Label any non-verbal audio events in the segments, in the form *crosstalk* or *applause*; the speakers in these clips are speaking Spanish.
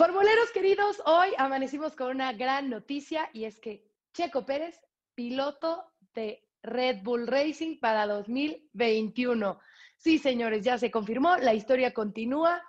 Formuleros queridos, hoy amanecimos con una gran noticia y es que Checo Pérez, piloto de Red Bull Racing para 2021. Sí, señores, ya se confirmó, la historia continúa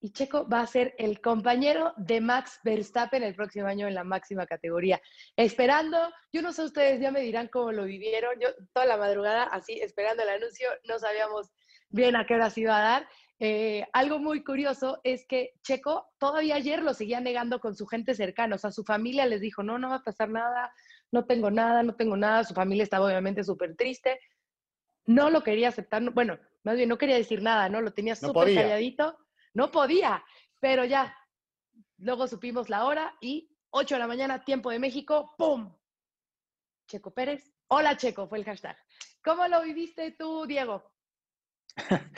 y Checo va a ser el compañero de Max Verstappen el próximo año en la máxima categoría. Esperando, yo no sé ustedes, ya me dirán cómo lo vivieron, yo toda la madrugada así esperando el anuncio, no sabíamos bien a qué hora se iba a dar eh, algo muy curioso es que Checo todavía ayer lo seguía negando con su gente cercana, o sea, su familia les dijo, no, no va a pasar nada, no tengo nada, no tengo nada, su familia estaba obviamente súper triste, no lo quería aceptar, bueno, más bien no quería decir nada, ¿no? Lo tenía súper calladito, no podía, pero ya, luego supimos la hora y 8 de la mañana, tiempo de México, ¡pum! Checo Pérez, hola Checo, fue el hashtag. ¿Cómo lo viviste tú, Diego? *laughs*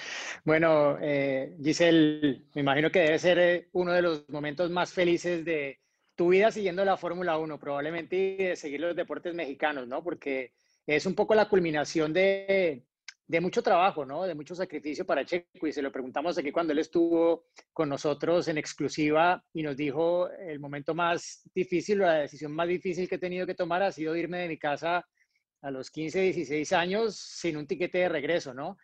bueno, eh, Giselle, me imagino que debe ser eh, uno de los momentos más felices de tu vida siguiendo la Fórmula 1, probablemente y de seguir los deportes mexicanos, ¿no? Porque es un poco la culminación de, de mucho trabajo, ¿no? De mucho sacrificio para Checo. Y se lo preguntamos aquí cuando él estuvo con nosotros en exclusiva y nos dijo el momento más difícil, la decisión más difícil que he tenido que tomar ha sido irme de mi casa a los 15, 16 años sin un tiquete de regreso, ¿no?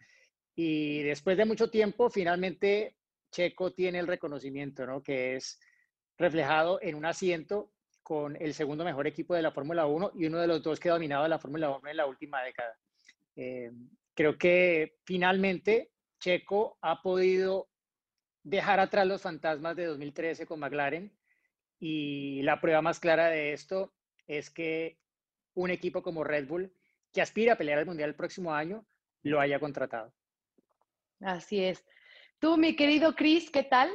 Y después de mucho tiempo, finalmente Checo tiene el reconocimiento, ¿no? Que es reflejado en un asiento con el segundo mejor equipo de la Fórmula 1 y uno de los dos que ha dominado la Fórmula 1 en la última década. Eh, creo que finalmente Checo ha podido dejar atrás los fantasmas de 2013 con McLaren y la prueba más clara de esto es que un equipo como Red Bull, que aspira a pelear el Mundial el próximo año, lo haya contratado. Así es. Tú, mi querido Chris, ¿qué tal?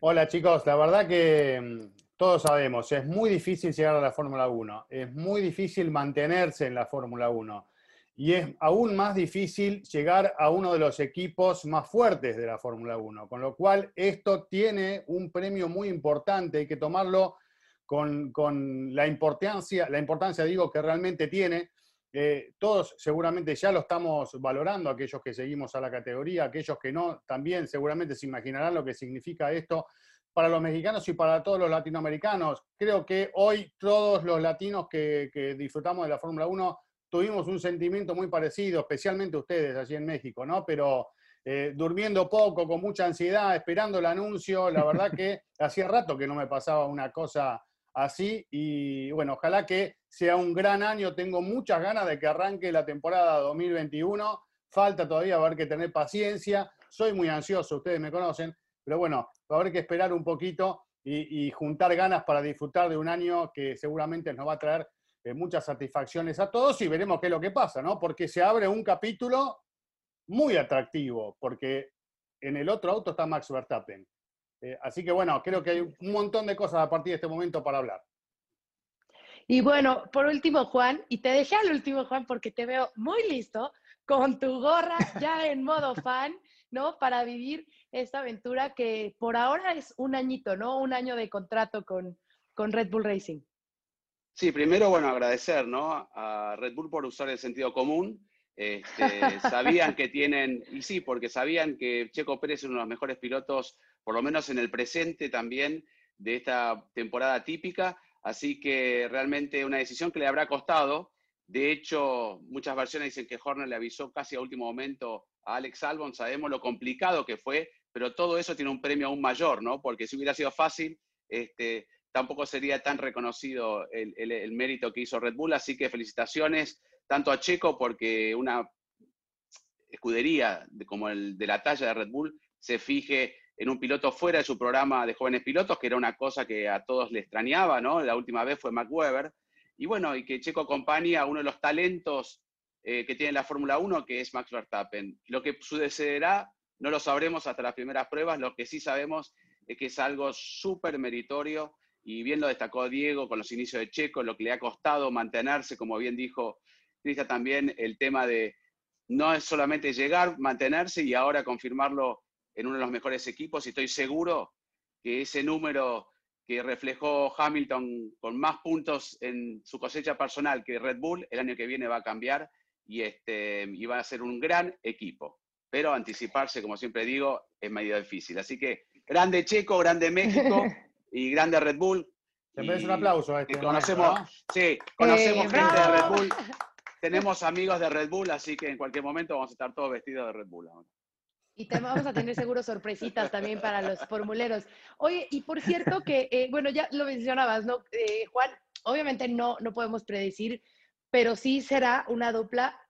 Hola chicos, la verdad que mm, todos sabemos, es muy difícil llegar a la Fórmula 1, es muy difícil mantenerse en la Fórmula 1 y es aún más difícil llegar a uno de los equipos más fuertes de la Fórmula 1, con lo cual esto tiene un premio muy importante, hay que tomarlo con, con la importancia, la importancia digo que realmente tiene, eh, todos seguramente ya lo estamos valorando, aquellos que seguimos a la categoría, aquellos que no, también seguramente se imaginarán lo que significa esto para los mexicanos y para todos los latinoamericanos. Creo que hoy todos los latinos que, disfrutamos de la Fórmula 1 tuvimos un sentimiento muy parecido, especialmente ustedes allí en México, ¿no? Pero eh, durmiendo poco, con mucha ansiedad, esperando el anuncio, la verdad que *laughs* hacía rato que no me pasaba una cosa así y bueno, ojalá que sea un gran año. Tengo muchas ganas de que arranque la temporada 2021. Falta todavía haber que tener paciencia. Soy muy ansioso, ustedes me conocen, pero bueno, va a haber que esperar un poquito y, juntar ganas para disfrutar de un año que seguramente nos va a traer eh, muchas satisfacciones a todos y veremos qué es lo que pasa, ¿no? Porque se abre un capítulo muy atractivo, porque en el otro auto está Max Verstappen. Eh, así que bueno, creo que hay un montón de cosas a partir de este momento para hablar. Y bueno, por último, Juan, y te dejé al último, Juan, porque te veo muy listo con tu gorra ya en modo fan, ¿no? Para vivir esta aventura que por ahora es un añito, ¿no? Un año de contrato con, con Red Bull Racing. Sí, primero, bueno, agradecer, ¿no? A Red Bull por usar el sentido común. Este, sabían que tienen, y sí, porque sabían que Checo Pérez es uno de los mejores pilotos por lo menos en el presente también de esta temporada típica. Así que realmente una decisión que le habrá costado. De hecho, muchas versiones dicen que Horner le avisó casi a último momento a Alex Albon. Sabemos lo complicado que fue, pero todo eso tiene un premio aún mayor, ¿no? Porque si hubiera sido fácil, este, tampoco sería tan reconocido el, el, mérito que hizo Red Bull. Así que felicitaciones tanto a Checo porque una escudería como el de la talla de Red Bull se fije en un piloto fuera de su programa de jóvenes pilotos, que era una cosa que a todos le extrañaba, ¿no? La última vez fue Mac Weber. Y bueno, y que Checo acompaña a uno de los talentos eh, que tiene la Fórmula 1, que es Max Verstappen. Lo que sucederá no lo sabremos hasta las primeras pruebas, lo que sí sabemos es que es algo súper meritorio y bien lo destacó Diego con los inicios de Checo, lo que le ha costado mantenerse, como bien dijo Cristian también, el tema de no es solamente llegar, mantenerse y ahora confirmarlo en uno de los mejores equipos y estoy seguro que ese número que reflejó Hamilton con más puntos en su cosecha personal que Red Bull, el año que viene va a cambiar y, este, y va a ser un gran equipo. Pero anticiparse, como siempre digo, es medio difícil. Así que grande Checo, grande México *laughs* y grande Red Bull. Se merece un aplauso a este conocemos, Sí, conocemos eh, gente de Red Bull. Tenemos amigos de Red Bull, así que en cualquier momento vamos a estar todos vestidos de Red Bull. Y te vamos a tener seguro sorpresitas también para los formuleros. Oye, y por cierto que, eh, bueno, ya lo mencionabas, ¿no? Eh, Juan, obviamente no, no podemos predecir, pero sí será una dupla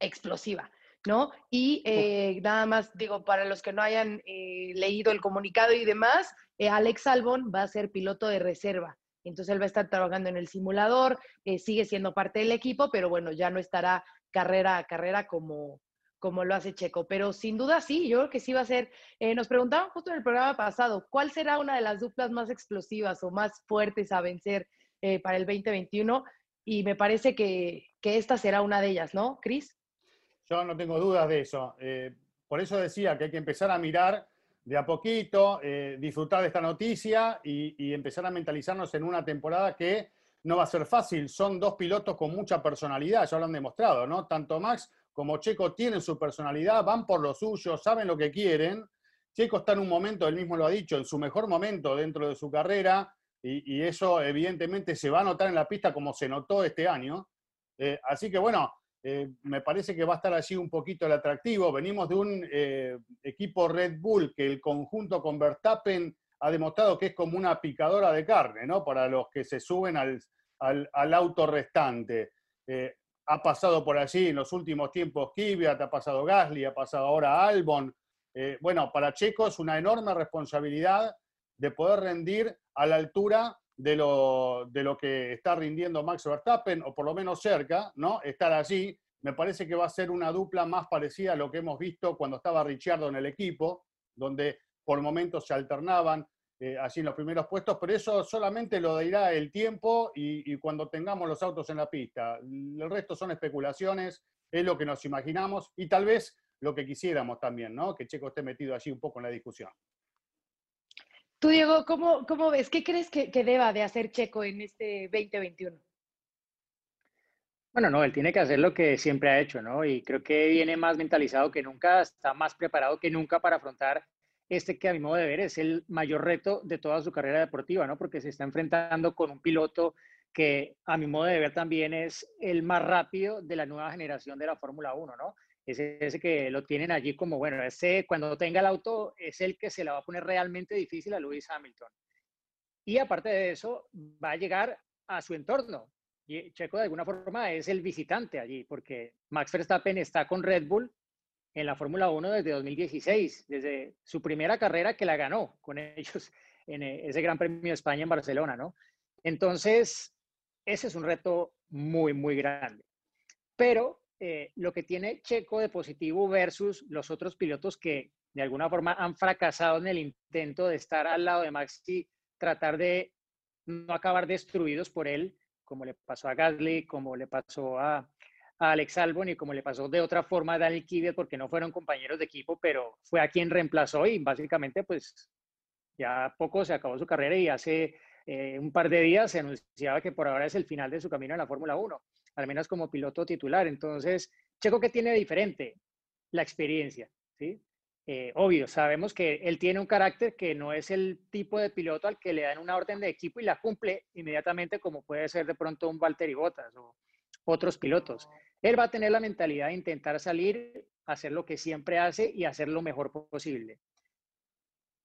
explosiva, ¿no? Y eh, nada más, digo, para los que no hayan leído el comunicado y demás, Alex Albon va a ser piloto de reserva. Entonces él va a estar trabajando en el simulador, sigue siendo parte del equipo, pero bueno, ya no estará carrera a carrera como, como lo hace Checo. Pero sin duda sí, yo creo que sí va a ser. Eh, nos preguntaban justo en el programa pasado, ¿cuál será una de las duplas más explosivas o más fuertes a vencer eh, para el 2021? Y me parece que, esta será una de ellas, ¿no, Cris? Yo no tengo dudas de eso. Eh, por eso decía que hay que empezar a mirar de a poquito, disfrutar de esta noticia y, y empezar a mentalizarnos en una temporada que no va a ser fácil. Son dos pilotos con mucha personalidad, ya lo han demostrado, ¿no? Tanto Max como Checo tienen su personalidad, van por lo suyo, saben lo que quieren. Checo está en un momento, él mismo lo ha dicho, en su mejor momento dentro de su carrera, y, eso evidentemente se va a notar en la pista como se notó este año. Eh, así que bueno, eh, me parece que va a estar allí un poquito el atractivo. Venimos de un eh, equipo Red Bull que el conjunto con Verstappen ha demostrado que es como una picadora de carne, ¿no? Para los que se suben al, al, auto restante ha pasado por allí en los últimos tiempos Kvyat, ha pasado Gasly, ha pasado ahora Albon. Eh, bueno, para Checo es una enorme responsabilidad de poder rendir a la altura de lo, de lo que está rindiendo Max Verstappen, o por lo menos cerca, ¿no? Estar allí. Me parece que va a ser una dupla más parecida a lo que hemos visto cuando estaba Ricciardo en el equipo, donde por momentos se alternaban, eh, así en los primeros puestos, pero eso solamente lo dirá el tiempo y, cuando tengamos los autos en la pista. El resto son especulaciones, es lo que nos imaginamos y tal vez lo que quisiéramos también, ¿no? Que Checo esté metido allí un poco en la discusión. Tú, Diego, ¿cómo, cómo ves? ¿Qué crees que, que deba de hacer Checo en este 2021? Bueno, no, él tiene que hacer lo que siempre ha hecho, ¿no? Y creo que viene más mentalizado que nunca, está más preparado que nunca para afrontar este que a mi modo de ver es el mayor reto de toda su carrera deportiva, ¿no? Porque se está enfrentando con un piloto que a mi modo de ver también es el más rápido de la nueva generación de la Fórmula 1, ¿no? Es ese que lo tienen allí como, bueno, ese cuando tenga el auto es el que se le va a poner realmente difícil a Lewis Hamilton. Y aparte de eso, va a llegar a su entorno. Y Checo de alguna forma es el visitante allí, porque Max Verstappen está con Red Bull en la Fórmula 1 desde 2016, desde su primera carrera que la ganó con *laughs* ellos en ese Gran Premio de España en Barcelona, ¿no? Entonces, ese es un reto muy, muy grande. Pero eh, lo que tiene Checo de positivo versus los otros pilotos que de alguna forma han fracasado en el intento de estar al lado de Max y tratar de no acabar destruidos por él, como le pasó a Gasly, como le pasó a, Alex Albon y como le pasó de otra forma a Daniel Kvyat porque no fueron compañeros de equipo, pero fue a quien reemplazó y básicamente pues ya poco se acabó su carrera y hace eh, un par de días se anunciaba que por ahora es el final de su camino en la Fórmula 1, al menos como piloto titular. Entonces, Checo, ¿qué tiene de diferente? La experiencia, ¿sí? Eh, obvio, sabemos que él tiene un carácter que no es el tipo de piloto al que le dan una orden de equipo y la cumple inmediatamente como puede ser de pronto un Valtteri Bottas o otros pilotos. Él va a tener la mentalidad de intentar salir, hacer lo que siempre hace y hacer lo mejor posible.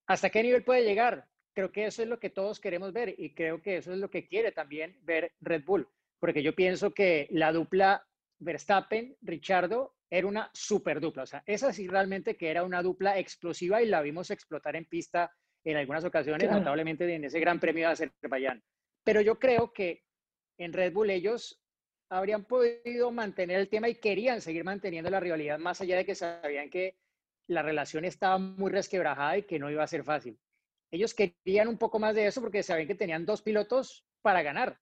¿Hasta qué nivel puede llegar? Creo que eso es lo que todos queremos ver y creo que eso es lo que quiere también ver Red Bull, porque yo pienso que la dupla Verstappen-Richardo era una super dupla. O sea, esa sí realmente que era una dupla explosiva y la vimos explotar en pista en algunas ocasiones, notablemente en ese Gran Premio de Azerbaiyán. Pero yo creo que en Red Bull ellos habrían podido mantener el tema y querían seguir manteniendo la rivalidad, más allá de que sabían que la relación estaba muy resquebrajada y que no iba a ser fácil. ellos querían un poco más de eso porque sabían que tenían dos pilotos para ganar.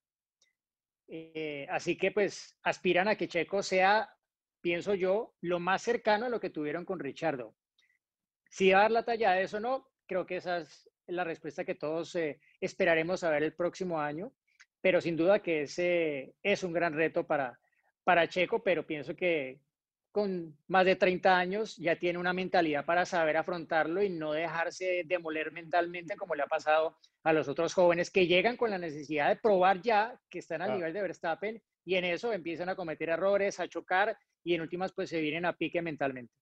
Eh, así que pues aspiran a que Checo sea, pienso yo, lo más cercano a lo que tuvieron con Richardo. Si va a dar la talla de eso o no, creo que esa es la respuesta que todos eh, esperaremos a ver el próximo año, pero sin duda que ese es un gran reto para, para Checo, pero pienso que con más de 30 años ya tiene una mentalidad para saber afrontarlo y no dejarse demoler mentalmente como le ha pasado a los otros jóvenes que llegan con la necesidad de probar ya que están al nivel de Verstappen y en eso empiezan a cometer errores, a chocar y en últimas pues se vienen a pique mentalmente.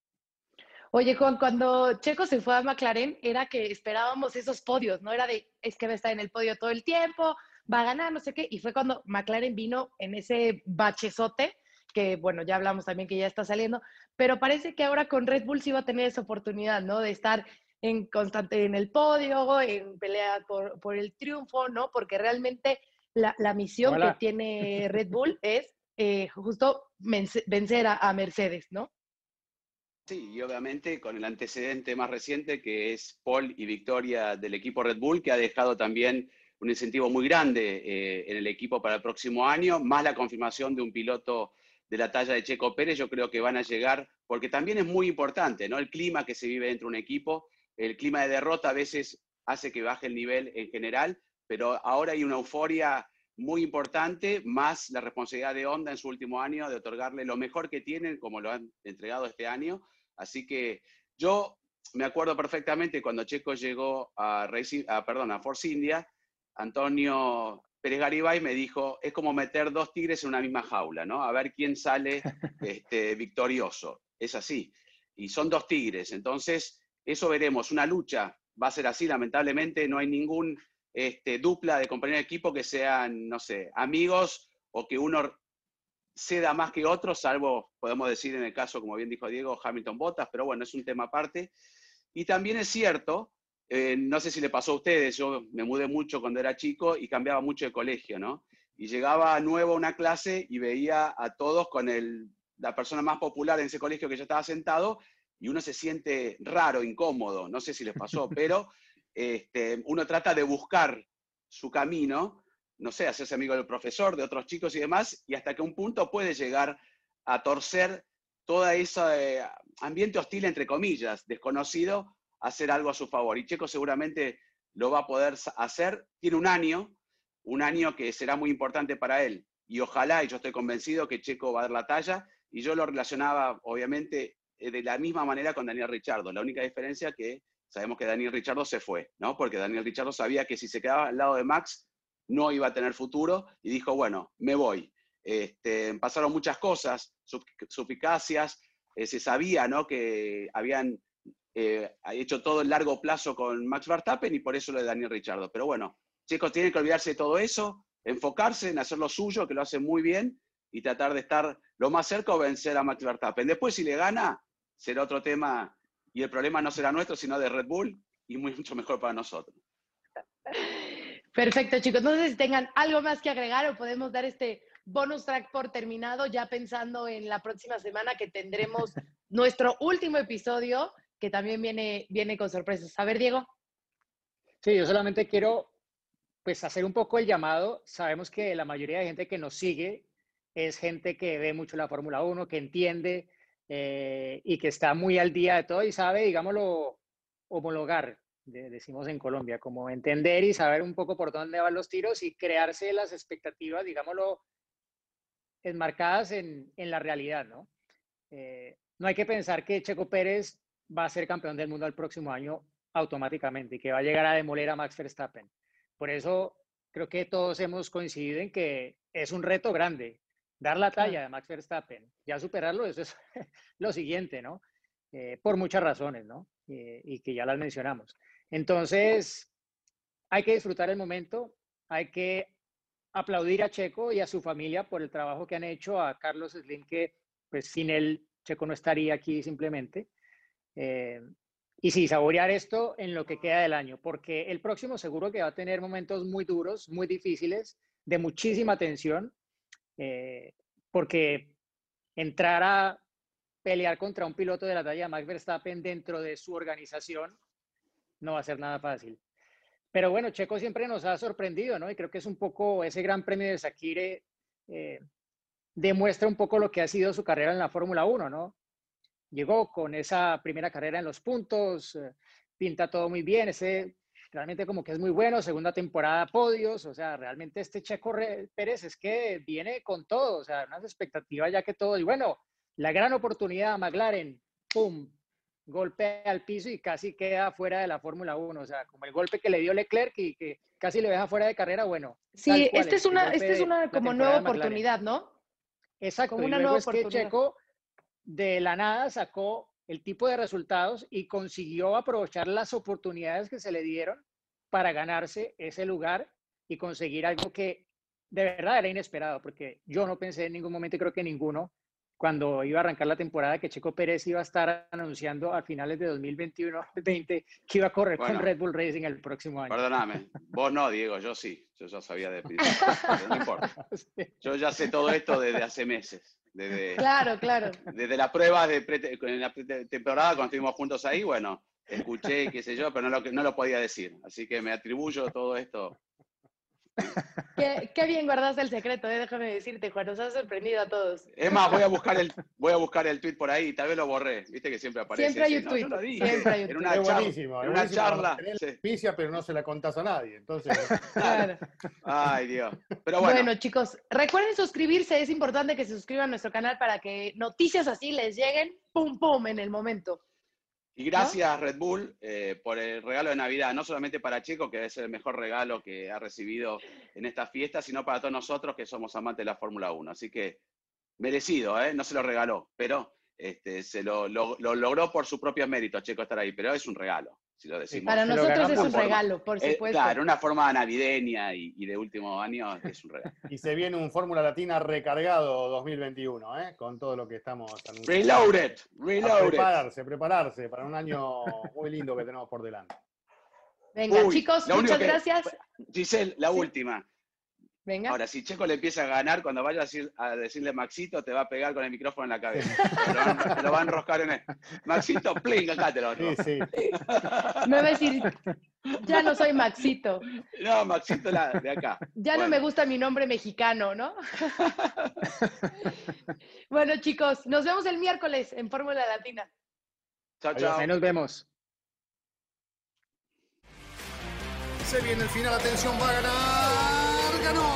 Oye, Juan, cuando Checo se fue a McLaren era que esperábamos esos podios, ¿no? Era de, es que va a estar en el podio todo el tiempo, va a ganar, no sé qué, y fue cuando McLaren vino en ese bachezote que bueno, ya hablamos también que ya está saliendo, pero parece que ahora con Red Bull sí va a tener esa oportunidad, ¿no? De estar en constante en el podio, en pelea por, por el triunfo, ¿no? Porque realmente la, la misión que tiene Red *laughs* Bull es eh, justo vencer a, a Mercedes, ¿no? Sí, y obviamente con el antecedente más reciente que es Paul y victoria del equipo Red Bull, que ha dejado también un incentivo muy grande eh, en el equipo para el próximo año, más la confirmación de un piloto de la talla de Checo Pérez, yo creo que van a llegar, porque también es muy importante, ¿no? El clima que se vive dentro de un equipo, el clima de derrota a veces hace que baje el nivel en general, pero ahora hay una euforia muy importante, más la responsabilidad de Honda en su último año de otorgarle lo mejor que tienen, como lo han entregado este año. Así que yo me acuerdo perfectamente cuando Checo llegó a, a, perdón, a Force India, Antonio Pérez Garibay me dijo, es como meter dos tigres en una misma jaula, ¿no? A ver quién sale *laughs* este, victorioso. Es así. Y son dos tigres. Entonces, eso veremos. Una lucha va a ser así, lamentablemente. No hay ningún este, dupla de compañeros de equipo que sean, no sé, amigos o que uno ceda más que otro, salvo, podemos decir en el caso, como bien dijo Diego, Hamilton Bottas, pero bueno, es un tema aparte. Y también es cierto eh, no sé si le pasó a ustedes, yo me mudé mucho cuando era chico y cambiaba mucho de colegio, ¿no? Y llegaba nuevo a una clase y veía a todos con el, la persona más popular en ese colegio que yo estaba sentado y uno se siente raro, incómodo, no sé si les pasó, *laughs* pero este, uno trata de buscar su camino, no sé, hacerse amigo del profesor, de otros chicos y demás, y hasta que un punto puede llegar a torcer todo ese eh, ambiente hostil, entre comillas, desconocido, hacer algo a su favor. Y Checo seguramente lo va a poder hacer. Tiene un año, un año que será muy importante para él. Y ojalá, y yo estoy convencido que Checo va a dar la talla. Y yo lo relacionaba, obviamente, eh, de la misma manera con Daniel Richardo. La única diferencia que sabemos que Daniel Richardo se fue, ¿no? Porque Daniel Richardo sabía que si se quedaba al lado de Max no iba a tener futuro y dijo, bueno, me voy. Este, pasaron muchas cosas, suficacias, eh, se sabía ¿no? que habían eh, ha hecho todo en largo plazo con Max Verstappen y por eso lo de Daniel Richardo. Pero bueno, chicos, tienen que olvidarse de todo eso, enfocarse en hacer lo suyo, que lo hacen muy bien, y tratar de estar lo más cerca o vencer a Max Verstappen. Después, si le gana, será otro tema y el problema no será nuestro, sino de Red Bull y mucho mejor para nosotros. Perfecto, chicos. No sé si tengan algo más que agregar o podemos dar este bonus track por terminado, ya pensando en la próxima semana que tendremos *laughs* nuestro último episodio que también viene, viene con sorpresas. A ver, Diego. Sí, yo solamente quiero pues hacer un poco el llamado. Sabemos que la mayoría de gente que nos sigue es gente que ve mucho la Fórmula 1, que entiende eh, y que está muy al día de todo y sabe, digámoslo, homologar, decimos en Colombia, como entender y saber un poco por dónde van los tiros y crearse las expectativas, digámoslo, enmarcadas en, en la realidad, ¿no? Eh, no hay que pensar que Checo Pérez va a ser campeón del mundo el próximo año automáticamente y que va a llegar a demoler a Max Verstappen. Por eso creo que todos hemos coincidido en que es un reto grande dar la talla de Max Verstappen. Ya superarlo, eso es *laughs* lo siguiente, ¿no? Eh, por muchas razones, ¿no? Eh, y que ya las mencionamos. Entonces, hay que disfrutar el momento, hay que aplaudir a Checo y a su familia por el trabajo que han hecho, a Carlos Slim, que pues sin él Checo no estaría aquí simplemente. Eh, y sí, saborear esto en lo que queda del año, porque el próximo seguro que va a tener momentos muy duros, muy difíciles, de muchísima tensión, eh, porque entrar a pelear contra un piloto de la talla de Max Verstappen dentro de su organización no va a ser nada fácil. pero bueno, Checo siempre nos ha sorprendido, ¿no? Y creo que es un poco ese gran premio de Sakire eh, demuestra un poco lo que ha sido su carrera en la Fórmula 1, ¿no? Llegó con esa primera carrera en los puntos, eh, pinta todo muy bien, ese realmente como que es muy bueno, segunda temporada podios, o sea, realmente este Checo Pérez es que viene con todo, o sea, unas expectativas ya que todo, y bueno, la gran oportunidad, McLaren, ¡pum! Golpe al piso y casi queda fuera de la Fórmula 1, o sea, como el golpe que le dio Leclerc y que casi le deja fuera de carrera, bueno. Sí, esta es una, este es una como nueva oportunidad, ¿no? Exacto, como una nueva es que Checo de la nada sacó el tipo de resultados y consiguió aprovechar las oportunidades que se le dieron para ganarse ese lugar y conseguir algo que de verdad era inesperado, porque yo no pensé en ningún momento, creo que ninguno, cuando iba a arrancar la temporada, que Checo Pérez iba a estar anunciando a finales de 2021-2020 *laughs* que iba a correr con Red Bull Racing el próximo año. Perdóname, vos no, Diego, yo sí, yo ya sabía de *laughs* no importa. Yo ya sé todo esto desde hace meses. Desde, claro, claro. *laughs* Desde la prueba de en la temporada, cuando estuvimos juntos ahí, bueno, escuché, qué sé yo, pero no lo, no lo podía decir. Así que me atribuyo todo esto Qué, bien guardaste el secreto, eh, déjame decirte, Juan, nos has sorprendido a todos. Es más, voy a buscar el, voy a buscar el tweet por ahí, tal vez lo borré, viste que siempre aparece. Siempre hay un tweet, siempre hay un En una, charla, en una charla. pero no se la contás a nadie, entonces. claro. Ay, Dios. Pero bueno. bueno, chicos, recuerden suscribirse, es importante que se suscriban a nuestro canal para que noticias así les lleguen, pum, pum, en el momento. Y gracias Red Bull eh, por el regalo de Navidad, no solamente para Checo, que es el mejor regalo que ha recibido en esta fiesta, sino para todos nosotros que somos amantes de la Fórmula 1. Así que merecido, ¿eh? no se lo regaló, pero este, se lo, lo, logró por su propio mérito, Checo, estar ahí, pero es un regalo. Si lo decimos. Para nosotros es un regalo, por eh, supuesto. claro, una forma navideña y, de último año es un regalo. *laughs* Y se viene un Fórmula Latina recargado 2021, ¿eh? con todo lo que estamos anunciando. Reloaded, reloaded. prepararse, prepararse para un año muy lindo que tenemos por delante. Venga, chicos, muchas gracias. Giselle, la última. Ahora, si Checo le empieza a ganar, cuando vaya a, decirle Maxito, te va a pegar con el micrófono en la cabeza. te, lo va a enroscar en él. Maxito, pling, acá te lo sí, sí. Me va a decir, ya no soy Maxito. No, Maxito de acá. Ya no me gusta mi nombre mexicano, ¿no? bueno, chicos, nos vemos el miércoles en Fórmula Latina. Chao, chao. Ahí nos vemos. Se viene el final, atención, va a ganar.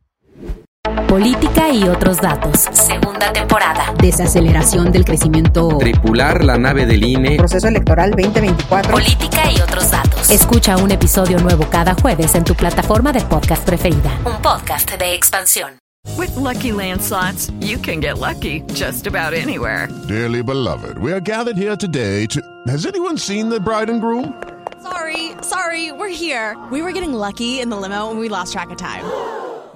Y otros datos. Segunda temporada. Desaceleración del crecimiento. Tripular la nave del INE. Proceso electoral 2024. Política y otros datos. Escucha un episodio nuevo cada jueves en tu plataforma de podcast preferida. Un podcast de expansión. With lucky landslots, you can get lucky just about anywhere. Dearly beloved, we are gathered here today to. Has anyone seen the bride and groom? Sorry, sorry, we're here. We were getting lucky in the limo and we lost track of time.